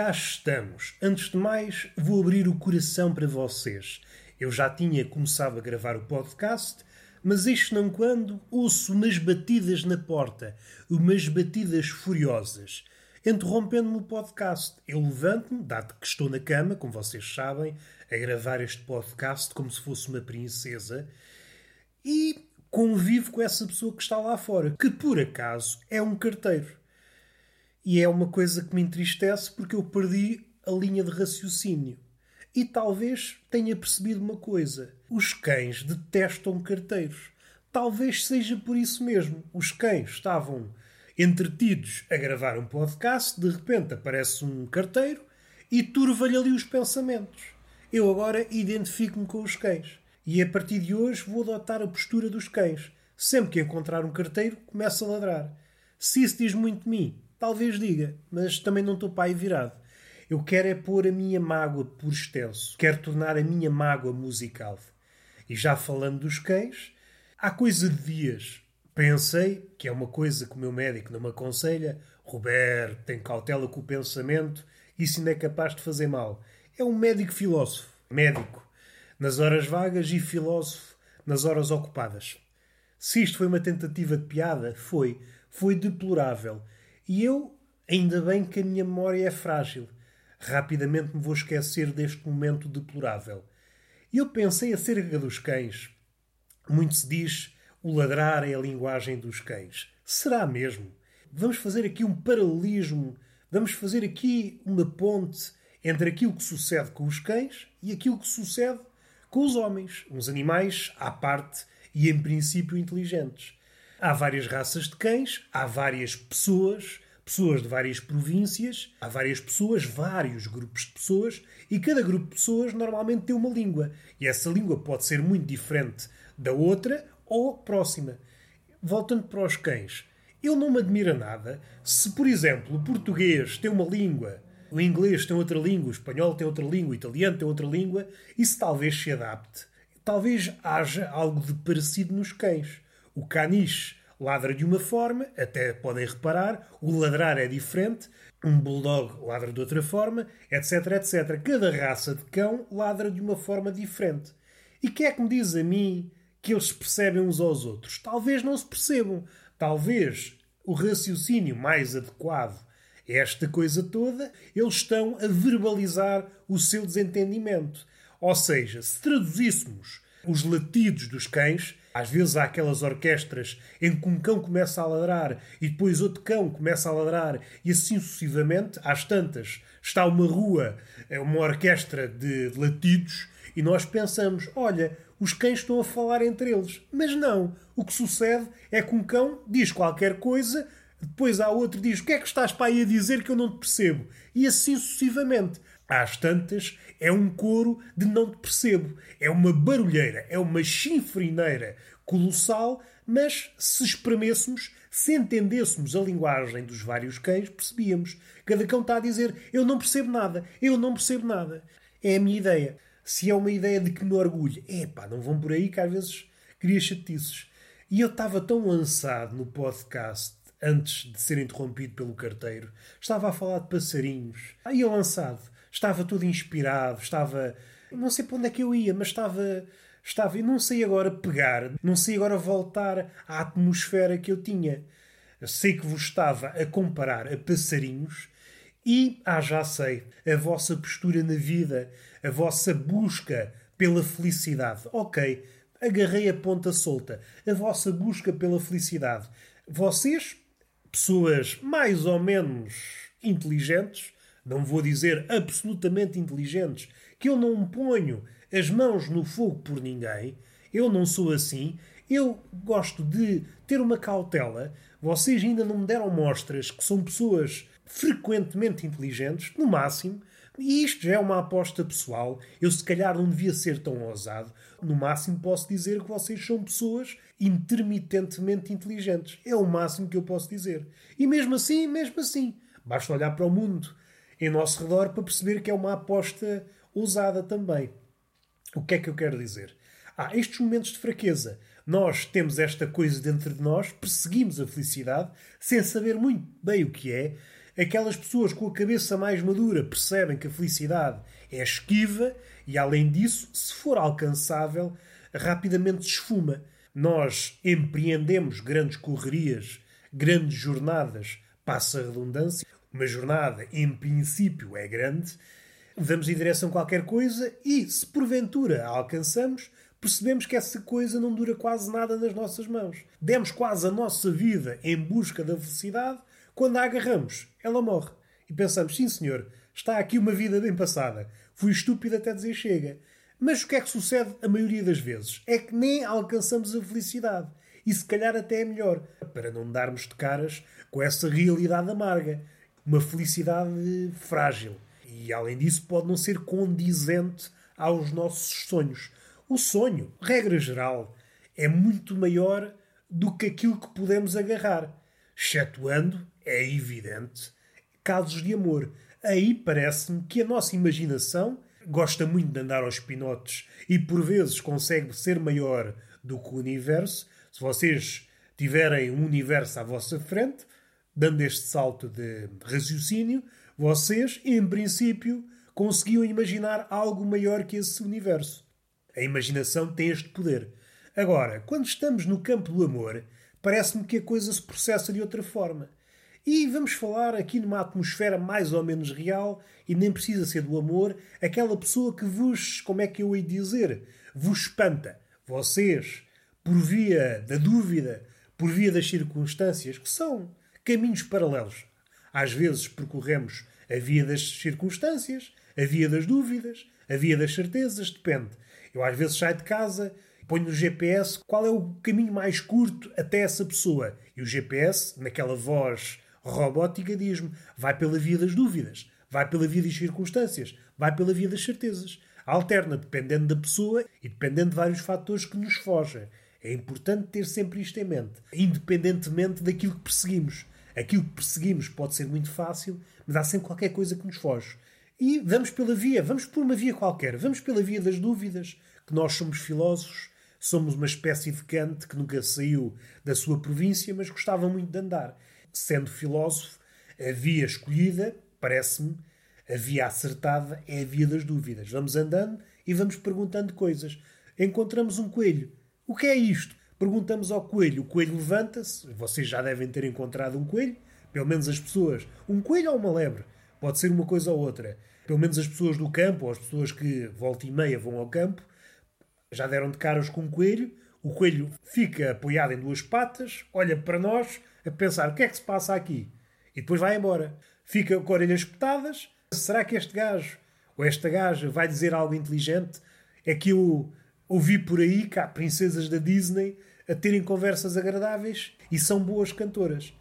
cá estamos. Antes de mais, vou abrir o coração para vocês. Eu já tinha começado a gravar o podcast, mas isto não quando ouço umas batidas na porta, umas batidas furiosas, interrompendo-me o podcast. Eu levanto-me, dado que estou na cama, como vocês sabem, a gravar este podcast como se fosse uma princesa, e convivo com essa pessoa que está lá fora, que por acaso é um carteiro. E é uma coisa que me entristece porque eu perdi a linha de raciocínio. E talvez tenha percebido uma coisa: os cães detestam carteiros. Talvez seja por isso mesmo. Os cães estavam entretidos a gravar um podcast, de repente aparece um carteiro e turva-lhe ali os pensamentos. Eu agora identifico-me com os cães. E a partir de hoje vou adotar a postura dos cães. Sempre que encontrar um carteiro, começo a ladrar. Se isso diz muito de mim, Talvez diga, mas também não estou para aí virado. Eu quero é pôr a minha mágoa por extenso. Quero tornar a minha mágoa musical. E já falando dos cães, há coisa de dias pensei, que é uma coisa que o meu médico não me aconselha, Roberto, tem cautela com o pensamento, isso ainda é capaz de fazer mal. É um médico filósofo. Médico. Nas horas vagas e filósofo nas horas ocupadas. Se isto foi uma tentativa de piada, foi. Foi deplorável. E eu, ainda bem que a minha memória é frágil. Rapidamente me vou esquecer deste momento deplorável. Eu pensei acerca dos cães. Muito se diz o ladrar é a linguagem dos cães. Será mesmo? Vamos fazer aqui um paralelismo, vamos fazer aqui uma ponte entre aquilo que sucede com os cães e aquilo que sucede com os homens, uns animais à parte e em princípio inteligentes. Há várias raças de cães, há várias pessoas, pessoas de várias províncias, há várias pessoas, vários grupos de pessoas, e cada grupo de pessoas normalmente tem uma língua. E essa língua pode ser muito diferente da outra ou próxima. Voltando para os cães, eu não me admira nada se, por exemplo, o português tem uma língua, o inglês tem outra língua, o espanhol tem outra língua, o italiano tem outra língua, isso talvez se adapte. Talvez haja algo de parecido nos cães. O caniche ladra de uma forma, até podem reparar, o ladrar é diferente, um bulldog ladra de outra forma, etc, etc. Cada raça de cão ladra de uma forma diferente. E quem é que me diz a mim que eles se percebem uns aos outros? Talvez não se percebam. Talvez o raciocínio mais adequado a esta coisa toda, eles estão a verbalizar o seu desentendimento. Ou seja, se traduzíssemos os latidos dos cães, às vezes há aquelas orquestras em que um cão começa a ladrar e depois outro cão começa a ladrar e assim sucessivamente, às tantas, está uma rua, é uma orquestra de latidos e nós pensamos, olha, os cães estão a falar entre eles. Mas não. O que sucede é que um cão diz qualquer coisa, depois há outro diz o que é que estás para aí a dizer que eu não te percebo. E assim sucessivamente. Às tantas, é um coro de não te percebo. É uma barulheira, é uma chinfrineira colossal, mas se espremêssemos, se entendêssemos a linguagem dos vários cães, percebíamos. Cada cão está a dizer: Eu não percebo nada, eu não percebo nada. É a minha ideia. Se é uma ideia de que me orgulho, é pá, não vão por aí que às vezes cria chatices. E eu estava tão lançado no podcast antes de ser interrompido pelo carteiro. Estava a falar de passarinhos. Aí eu lançado estava todo inspirado, estava. Não sei para onde é que eu ia, mas estava. Estava. E não sei agora pegar, não sei agora voltar à atmosfera que eu tinha. sei que vos estava a comparar a passarinhos e, ah, já sei, a vossa postura na vida, a vossa busca pela felicidade. Ok, agarrei a ponta solta. A vossa busca pela felicidade. Vocês, pessoas mais ou menos inteligentes, não vou dizer absolutamente inteligentes, que eu não ponho as mãos no fogo por ninguém. Eu não sou assim. Eu gosto de ter uma cautela. Vocês ainda não me deram mostras que são pessoas frequentemente inteligentes, no máximo. E isto já é uma aposta pessoal. Eu, se calhar, não devia ser tão ousado. No máximo, posso dizer que vocês são pessoas intermitentemente inteligentes. É o máximo que eu posso dizer. E mesmo assim, mesmo assim, basta olhar para o mundo em nosso redor para perceber que é uma aposta ousada também. O que é que eu quero dizer? Há estes momentos de fraqueza. Nós temos esta coisa dentro de nós, perseguimos a felicidade sem saber muito bem o que é. Aquelas pessoas com a cabeça mais madura percebem que a felicidade é esquiva e, além disso, se for alcançável, rapidamente se esfuma. Nós empreendemos grandes correrias, grandes jornadas, passa a redundância. Uma jornada, em princípio, é grande. Vamos em direção a qualquer coisa e, se porventura a alcançamos, percebemos que essa coisa não dura quase nada nas nossas mãos. Demos quase a nossa vida em busca da felicidade, quando a agarramos, ela morre. E pensamos, sim senhor, está aqui uma vida bem passada. Fui estúpido até dizer chega. Mas o que é que sucede a maioria das vezes? É que nem alcançamos a felicidade. E se calhar até é melhor, para não darmos de caras com essa realidade amarga. Uma felicidade frágil. E além disso, pode não ser condizente aos nossos sonhos. O sonho, regra geral, é muito maior do que aquilo que podemos agarrar, excetuando, é evidente, casos de amor. Aí parece-me que a nossa imaginação gosta muito de andar aos pinotes e por vezes consegue ser maior do que o universo. Se vocês tiverem um universo à vossa frente, dando este salto de raciocínio, vocês, em princípio, conseguiam imaginar algo maior que esse universo. A imaginação tem este poder. Agora, quando estamos no campo do amor, parece-me que a coisa se processa de outra forma. E vamos falar aqui numa atmosfera mais ou menos real, e nem precisa ser do amor, aquela pessoa que vos, como é que eu hei de dizer, vos espanta. Vocês, por via da dúvida, por via das circunstâncias, que são caminhos paralelos. Às vezes percorremos a via das circunstâncias, a via das dúvidas, a via das certezas, depende. Eu às vezes saio de casa, ponho no GPS qual é o caminho mais curto até essa pessoa. E o GPS, naquela voz robótica, diz-me: vai pela via das dúvidas, vai pela via das circunstâncias, vai pela via das certezas. Alterna dependendo da pessoa e dependendo de vários fatores que nos fogem. É importante ter sempre isto em mente, independentemente daquilo que perseguimos. Aquilo que perseguimos pode ser muito fácil, mas há sempre qualquer coisa que nos foge. E vamos pela via, vamos por uma via qualquer, vamos pela via das dúvidas, que nós somos filósofos, somos uma espécie de Kant que nunca saiu da sua província, mas gostava muito de andar. Sendo filósofo, a via escolhida, parece-me, a via acertada é a via das dúvidas. Vamos andando e vamos perguntando coisas. Encontramos um coelho. O que é isto? Perguntamos ao coelho. O coelho levanta-se. Vocês já devem ter encontrado um coelho. Pelo menos as pessoas. Um coelho ou uma lebre? Pode ser uma coisa ou outra pelo menos as pessoas do campo, ou as pessoas que volta e meia vão ao campo, já deram de caras com um coelho. O coelho fica apoiado em duas patas, olha para nós, a pensar o que é que se passa aqui. E depois vai embora. Fica com orelhas espetadas. Será que este gajo ou esta gaja vai dizer algo inteligente? É que eu ouvi por aí que há princesas da Disney a terem conversas agradáveis e são boas cantoras.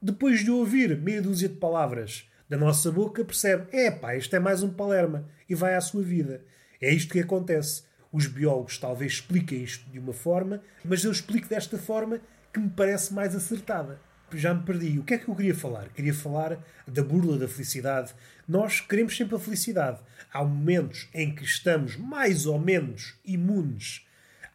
Depois de ouvir meia dúzia de palavras da nossa boca, percebe: é pá, isto é mais um Palerma e vai à sua vida. É isto que acontece. Os biólogos talvez expliquem isto de uma forma, mas eu explico desta forma que me parece mais acertada. Já me perdi. O que é que eu queria falar? Queria falar da burla da felicidade. Nós queremos sempre a felicidade. Há momentos em que estamos mais ou menos imunes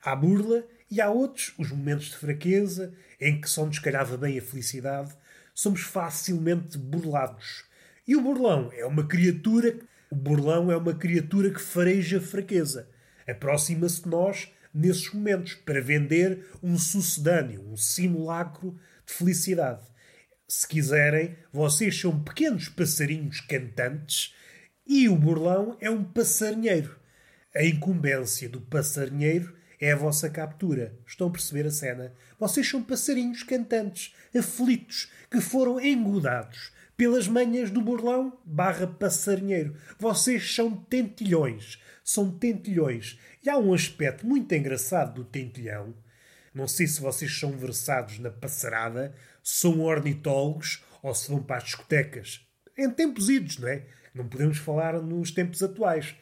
à burla e há outros, os momentos de fraqueza, em que só nos calhava bem a felicidade, somos facilmente burlados. E o burlão é uma criatura, o burlão é uma criatura que fareja fraqueza. Aproxima-se de nós nesses momentos para vender um sucedâneo, um simulacro de felicidade. Se quiserem, vocês são pequenos passarinhos cantantes e o burlão é um passarinheiro. A incumbência do passarinheiro é a vossa captura. Estão a perceber a cena? Vocês são passarinhos cantantes, aflitos, que foram engodados pelas manhas do burlão barra passarinheiro. Vocês são tentilhões. São tentilhões. E há um aspecto muito engraçado do tentilhão. Não sei se vocês são versados na passarada, são ornitólogos ou se vão para as discotecas. Em tempos idos, não é? Não podemos falar nos tempos atuais.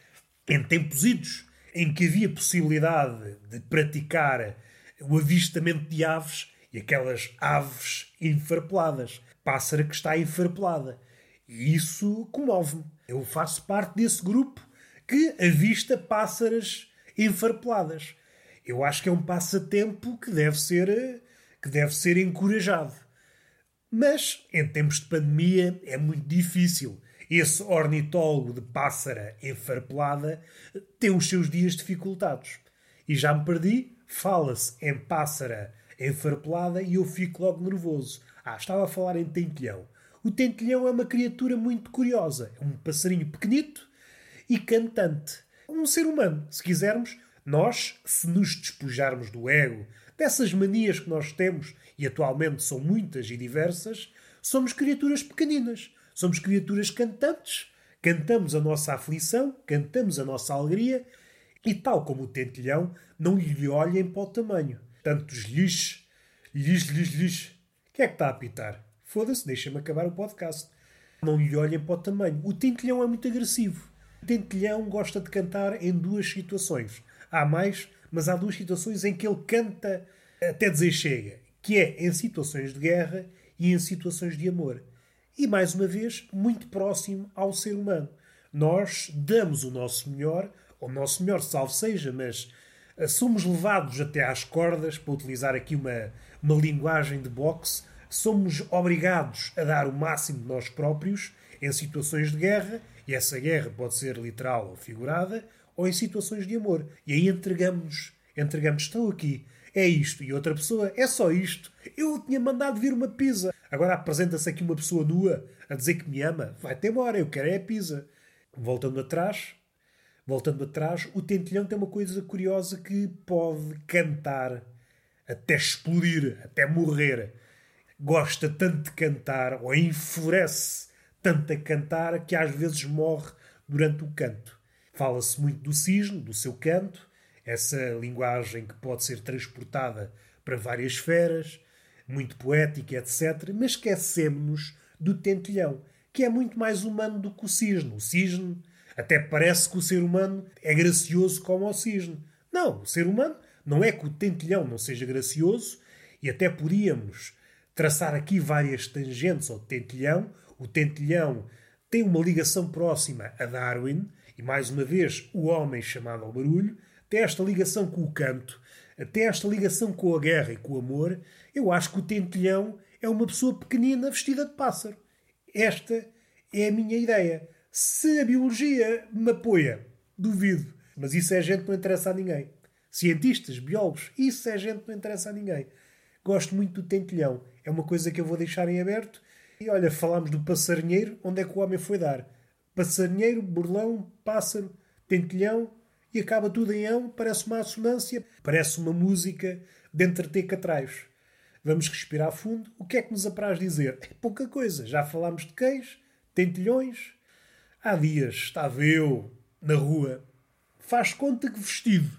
Em tempos idos, em que havia possibilidade de praticar o avistamento de aves e aquelas aves enfarpeladas pássara que está enfarpelada. E isso comove-me. Eu faço parte desse grupo que avista pássaras enfarpeladas. Eu acho que é um passatempo que deve ser, que deve ser encorajado. Mas, em tempos de pandemia, é muito difícil. Esse ornitólogo de pássara enfarpelada tem os seus dias dificultados. E já me perdi, fala-se em pássara enfarpelada e eu fico logo nervoso. Ah, estava a falar em tentilhão. O tentilhão é uma criatura muito curiosa. É um passarinho pequenito e cantante. Um ser humano, se quisermos. Nós, se nos despojarmos do ego, dessas manias que nós temos, e atualmente são muitas e diversas, somos criaturas pequeninas. Somos criaturas cantantes. Cantamos a nossa aflição, cantamos a nossa alegria e, tal como o tentilhão, não lhe olhem para o tamanho. Tantos lixes, lixes, lixes, lixes. Quem é que está a apitar? Foda-se, deixa-me acabar o podcast. Não lhe olhem para o tamanho. O tentilhão é muito agressivo. O tentilhão gosta de cantar em duas situações. Há mais, mas há duas situações em que ele canta até dizer chega. Que é em situações de guerra e em situações de amor. E, mais uma vez, muito próximo ao ser humano. Nós damos o nosso melhor, ou o nosso melhor, salvo seja, mas eh, somos levados até às cordas, para utilizar aqui uma, uma linguagem de boxe, somos obrigados a dar o máximo de nós próprios em situações de guerra, e essa guerra pode ser literal ou figurada, ou em situações de amor. E aí entregamos-nos, entregamos, estou aqui, é isto, e outra pessoa, é só isto. Eu tinha mandado vir uma pizza. Agora apresenta-se aqui uma pessoa nua a dizer que me ama. Vai-te embora, eu quero é a pizza. Voltando atrás, voltando atrás, o tentilhão tem uma coisa curiosa que pode cantar até explodir, até morrer. Gosta tanto de cantar, ou enfurece tanto a cantar, que às vezes morre durante o canto. Fala-se muito do cisne, do seu canto, essa linguagem que pode ser transportada para várias esferas, muito poética, etc. Mas esquecemos-nos do tentilhão, que é muito mais humano do que o cisne. O cisne até parece que o ser humano é gracioso como o cisne. Não, o ser humano não é que o tentilhão não seja gracioso, e até podíamos traçar aqui várias tangentes ao tentilhão. O tentilhão tem uma ligação próxima a Darwin, e mais uma vez o homem chamado ao barulho, tem esta ligação com o canto, tem esta ligação com a guerra e com o amor. Eu acho que o tentilhão é uma pessoa pequenina vestida de pássaro. Esta é a minha ideia. Se a biologia me apoia, duvido. Mas isso é gente que não interessa a ninguém. Cientistas, biólogos, isso é gente que não interessa a ninguém. Gosto muito do tentilhão. É uma coisa que eu vou deixar em aberto. E olha, falámos do passarinheiro, onde é que o homem foi dar? Passarinheiro, burlão, pássaro, tentilhão, e acaba tudo em ão, parece uma assonância, parece uma música de entreter catraios. Vamos respirar fundo. O que é que nos apraz dizer? É pouca coisa. Já falámos de queijo, tentilhões. Há dias estava eu na rua, faz conta que vestido,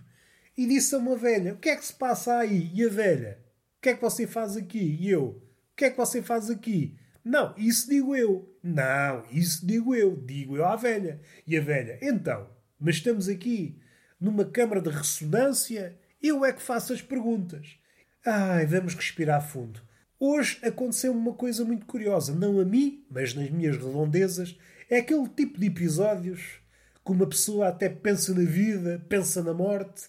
e disse a uma velha: O que é que se passa aí? E a velha: O que é que você faz aqui? E eu: O que é que você faz aqui? Não, isso digo eu. Não, isso digo eu. Digo eu à velha. E a velha: Então, mas estamos aqui numa câmara de ressonância, eu é que faço as perguntas. Ai, vamos respirar fundo. Hoje aconteceu uma coisa muito curiosa, não a mim, mas nas minhas redondezas. É aquele tipo de episódios que uma pessoa até pensa na vida, pensa na morte,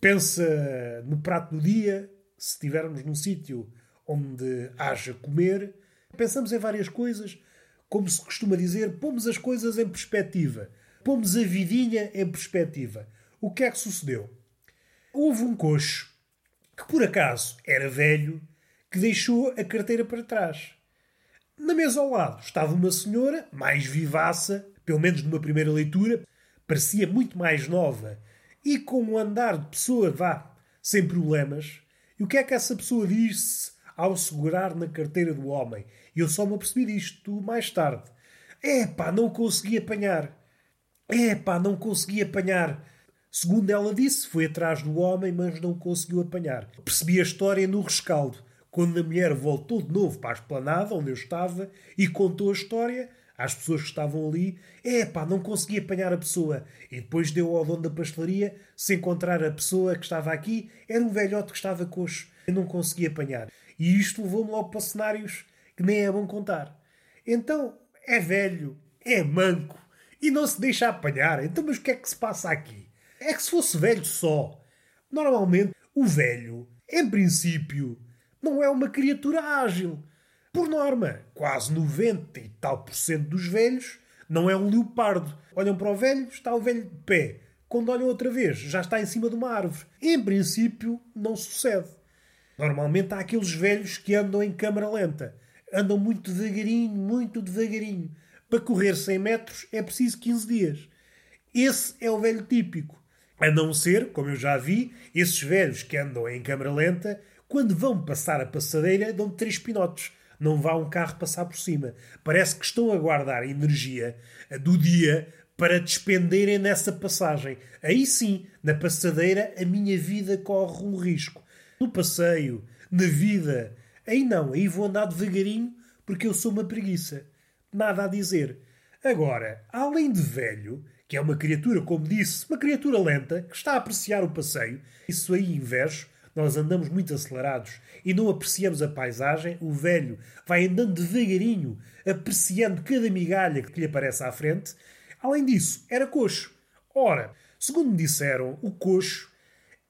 pensa no prato do dia, se estivermos num sítio onde haja comer. Pensamos em várias coisas, como se costuma dizer, pomos as coisas em perspectiva. Pomos a vidinha em perspectiva. O que é que sucedeu? Houve um coxo que por acaso era velho que deixou a carteira para trás. Na mesa ao lado estava uma senhora, mais vivaça, pelo menos numa primeira leitura, parecia muito mais nova e com um andar de pessoa, vá, sem problemas. E o que é que essa pessoa disse ao segurar na carteira do homem? Eu só me apercebi disto mais tarde. É pá, não consegui apanhar. É pá, não consegui apanhar. Segundo ela disse, foi atrás do homem, mas não conseguiu apanhar. Percebi a história no rescaldo, quando a mulher voltou de novo para a esplanada onde eu estava e contou a história às pessoas que estavam ali. É pá, não consegui apanhar a pessoa. E depois deu ao dono da pastelaria, se encontrar a pessoa que estava aqui, era um velhote que estava coxo. Eu não consegui apanhar. E isto levou-me logo para cenários que nem é bom contar. Então, é velho, é manco e não se deixa apanhar. Então, mas o que é que se passa aqui? É que se fosse velho só. Normalmente, o velho, em princípio, não é uma criatura ágil. Por norma, quase 90 e tal por cento dos velhos não é um leopardo. Olham para o velho, está o velho de pé. Quando olham outra vez, já está em cima de uma árvore. Em princípio, não sucede. Normalmente há aqueles velhos que andam em câmara lenta. Andam muito devagarinho, muito devagarinho. Para correr 100 metros é preciso 15 dias. Esse é o velho típico. A não ser, como eu já vi, esses velhos que andam em câmara lenta, quando vão passar a passadeira, dão três pinotes. Não vá um carro passar por cima. Parece que estão a guardar energia do dia para despenderem nessa passagem. Aí sim, na passadeira, a minha vida corre um risco. No passeio, na vida, aí não, aí vou andar devagarinho porque eu sou uma preguiça. Nada a dizer. Agora, além de velho, que é uma criatura, como disse, uma criatura lenta, que está a apreciar o passeio, isso aí invejo, nós andamos muito acelerados e não apreciamos a paisagem, o velho vai andando devagarinho, apreciando cada migalha que lhe aparece à frente. Além disso, era coxo. Ora, segundo me disseram, o coxo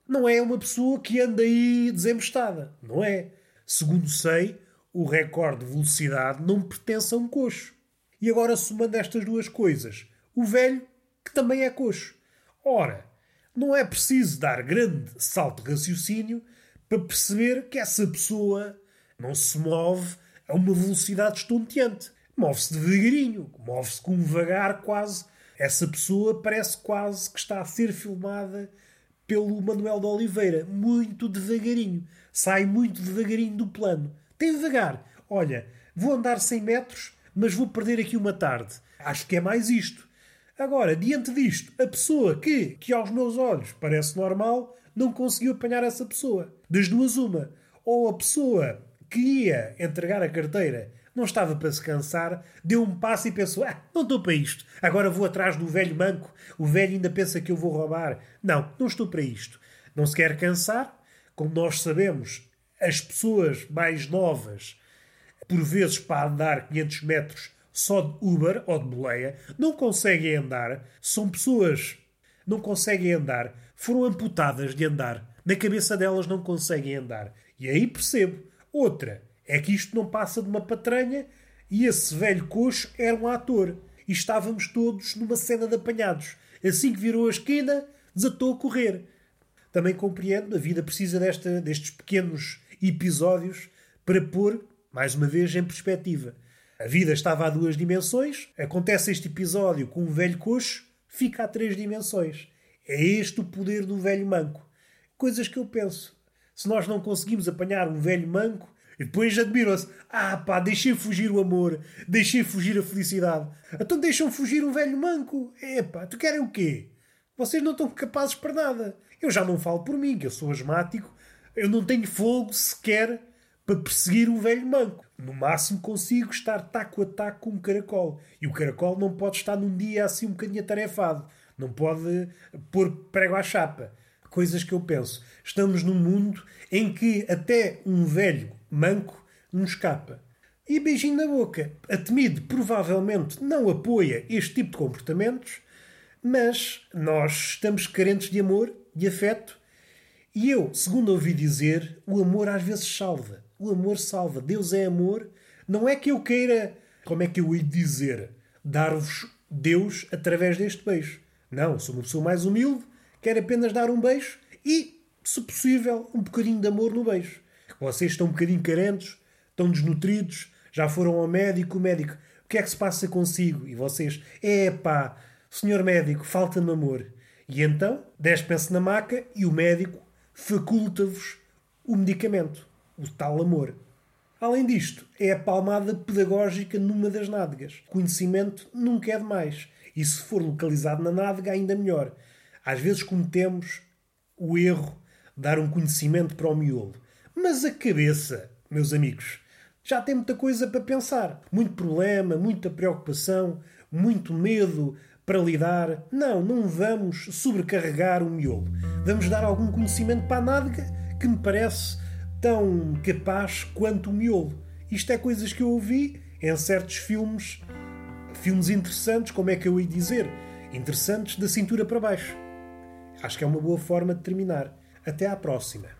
não é uma pessoa que anda aí desembestada. Não é. Segundo sei, o recorde de velocidade não pertence a um coxo. E agora, somando estas duas coisas, o velho, que também é coxo. Ora, não é preciso dar grande salto de raciocínio para perceber que essa pessoa não se move a uma velocidade estonteante. Move-se devagarinho, move-se com um vagar quase. Essa pessoa parece quase que está a ser filmada pelo Manuel de Oliveira, muito devagarinho. Sai muito devagarinho do plano. Tem devagar. Olha, vou andar 100 metros, mas vou perder aqui uma tarde. Acho que é mais isto. Agora, diante disto, a pessoa que, que aos meus olhos parece normal, não conseguiu apanhar essa pessoa. Das duas, uma. Ou a pessoa que ia entregar a carteira não estava para se cansar, deu um passo e pensou: Ah, não estou para isto. Agora vou atrás do velho manco. O velho ainda pensa que eu vou roubar. Não, não estou para isto. Não se quer cansar. Como nós sabemos, as pessoas mais novas, por vezes para andar 500 metros só de Uber ou de boleia, não conseguem andar. São pessoas não conseguem andar. Foram amputadas de andar. Na cabeça delas não conseguem andar. E aí percebo. Outra, é que isto não passa de uma patranha e esse velho coxo era um ator. E estávamos todos numa cena de apanhados. Assim que virou a esquina, desatou a correr. Também compreendo, a vida precisa desta, destes pequenos episódios para pôr, mais uma vez, em perspectiva. A vida estava a duas dimensões, acontece este episódio com um velho coxo, fica a três dimensões. É este o poder do velho manco. Coisas que eu penso. Se nós não conseguimos apanhar um velho manco, e depois admiram-se. Ah, pá, deixei fugir o amor, deixei fugir a felicidade. Então deixam fugir um velho manco. Epá, tu querem o quê? Vocês não estão capazes para nada. Eu já não falo por mim, que eu sou asmático. Eu não tenho fogo sequer para perseguir um velho manco. No máximo consigo estar taco a taco com um caracol. E o caracol não pode estar num dia assim um bocadinho atarefado. Não pode pôr prego à chapa. Coisas que eu penso. Estamos num mundo em que até um velho manco nos escapa. E beijinho na boca. A provavelmente não apoia este tipo de comportamentos, mas nós estamos carentes de amor, de afeto, e eu, segundo ouvi dizer, o amor às vezes salva. O amor salva. Deus é amor. Não é que eu queira, como é que eu ia dizer, dar-vos Deus através deste beijo. Não, sou uma pessoa mais humilde, quero apenas dar um beijo e, se possível, um bocadinho de amor no beijo. Vocês estão um bocadinho carentes, estão desnutridos, já foram ao médico, o médico, o que é que se passa consigo? E vocês, é pá, senhor médico, falta-me amor. E então, despem-se na maca e o médico faculta-vos o medicamento, o tal amor. Além disto, é a palmada pedagógica numa das nádegas. Conhecimento nunca é demais. E se for localizado na nádega, ainda melhor. Às vezes cometemos o erro de dar um conhecimento para o miolo. Mas a cabeça, meus amigos, já tem muita coisa para pensar. Muito problema, muita preocupação, muito medo para lidar. Não, não vamos sobrecarregar o miolo. Vamos dar algum conhecimento para a nádega que me parece tão capaz quanto o miolo. Isto é coisas que eu ouvi em certos filmes, filmes interessantes, como é que eu ia dizer? Interessantes da cintura para baixo. Acho que é uma boa forma de terminar. Até à próxima.